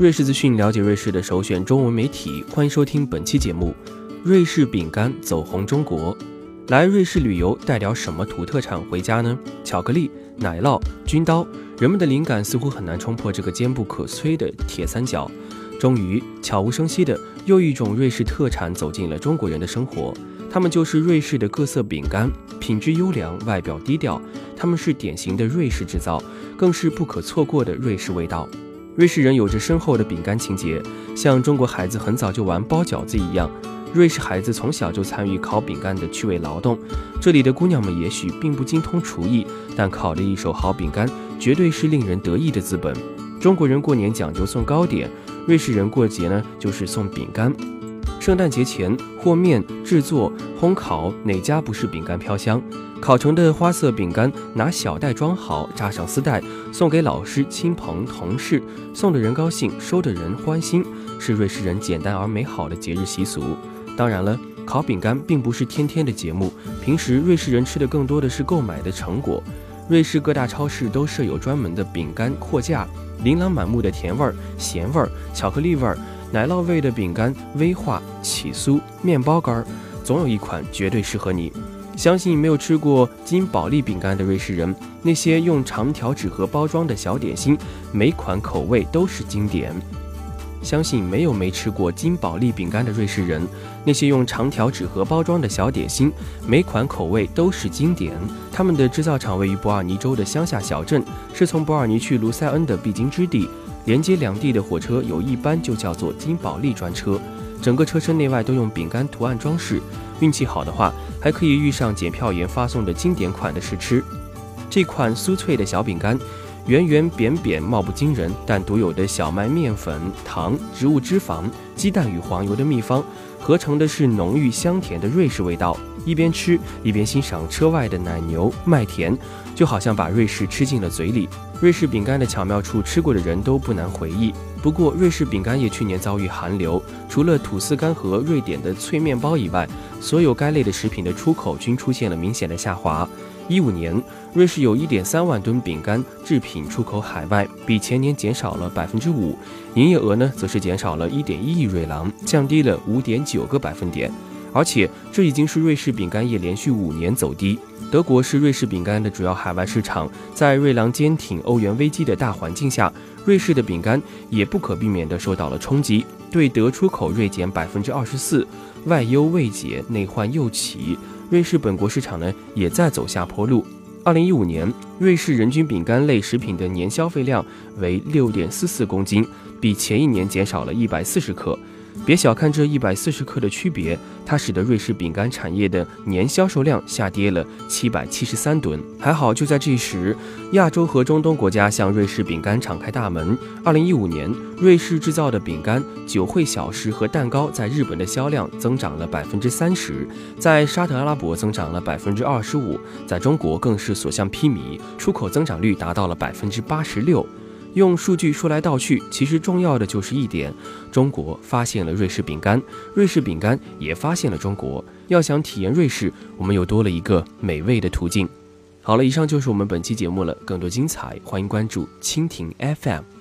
瑞士资讯，了解瑞士的首选中文媒体。欢迎收听本期节目。瑞士饼干走红中国，来瑞士旅游带点什么土特产回家呢？巧克力、奶酪、军刀，人们的灵感似乎很难冲破这个坚不可摧的铁三角。终于，悄无声息的，又一种瑞士特产走进了中国人的生活。它们就是瑞士的各色饼干，品质优良，外表低调。它们是典型的瑞士制造，更是不可错过的瑞士味道。瑞士人有着深厚的饼干情节，像中国孩子很早就玩包饺子一样，瑞士孩子从小就参与烤饼干的趣味劳动。这里的姑娘们也许并不精通厨艺，但烤的一手好饼干绝对是令人得意的资本。中国人过年讲究送糕点，瑞士人过节呢就是送饼干。圣诞节前和面、制作、烘烤，哪家不是饼干飘香？烤成的花色饼干，拿小袋装好，扎上丝带，送给老师、亲朋、同事，送的人高兴，收的人欢心，是瑞士人简单而美好的节日习俗。当然了，烤饼干并不是天天的节目，平时瑞士人吃的更多的是购买的成果。瑞士各大超市都设有专门的饼干货架，琳琅满目的甜味儿、咸味儿、巧克力味儿。奶酪味的饼干，威化、起酥、面包干儿，总有一款绝对适合你。相信没有吃过金宝利饼干的瑞士人，那些用长条纸盒包装的小点心，每款口味都是经典。相信没有没吃过金宝利饼干的瑞士人，那些用长条纸盒包装的小点心，每款口味都是经典。他们的制造厂位于伯尔尼州的乡下小镇，是从伯尔尼去卢塞恩的必经之地。连接两地的火车有一班就叫做金宝利专车，整个车身内外都用饼干图案装饰。运气好的话，还可以遇上检票员发送的经典款的试吃。这款酥脆的小饼干，圆圆扁扁，貌不惊人，但独有的小麦面粉、糖、植物脂肪、鸡蛋与黄油的秘方，合成的是浓郁香甜的瑞士味道。一边吃一边欣赏车外的奶牛麦田，就好像把瑞士吃进了嘴里。瑞士饼干的巧妙处，吃过的人都不难回忆。不过，瑞士饼干业去年遭遇寒流，除了吐司干和瑞典的脆面包以外，所有该类的食品的出口均出现了明显的下滑。一五年，瑞士有一点三万吨饼干制品出口海外，比前年减少了百分之五，营业额呢则是减少了一点一亿瑞郎，降低了五点九个百分点。而且，这已经是瑞士饼干业连续五年走低。德国是瑞士饼干的主要海外市场，在瑞郎坚挺欧元危机的大环境下，瑞士的饼干也不可避免地受到了冲击，对德出口锐减百分之二十四，外忧未解，内患又起，瑞士本国市场呢也在走下坡路。二零一五年，瑞士人均饼干类食品的年消费量为六点四四公斤，比前一年减少了一百四十克。别小看这一百四十克的区别，它使得瑞士饼干产业的年销售量下跌了七百七十三吨。还好，就在这时，亚洲和中东国家向瑞士饼干敞开大门。二零一五年，瑞士制造的饼干、酒会小食和蛋糕在日本的销量增长了百分之三十，在沙特阿拉伯增长了百分之二十五，在中国更是所向披靡，出口增长率达到了百分之八十六。用数据说来道去，其实重要的就是一点：中国发现了瑞士饼干，瑞士饼干也发现了中国。要想体验瑞士，我们又多了一个美味的途径。好了，以上就是我们本期节目了。更多精彩，欢迎关注蜻蜓 FM。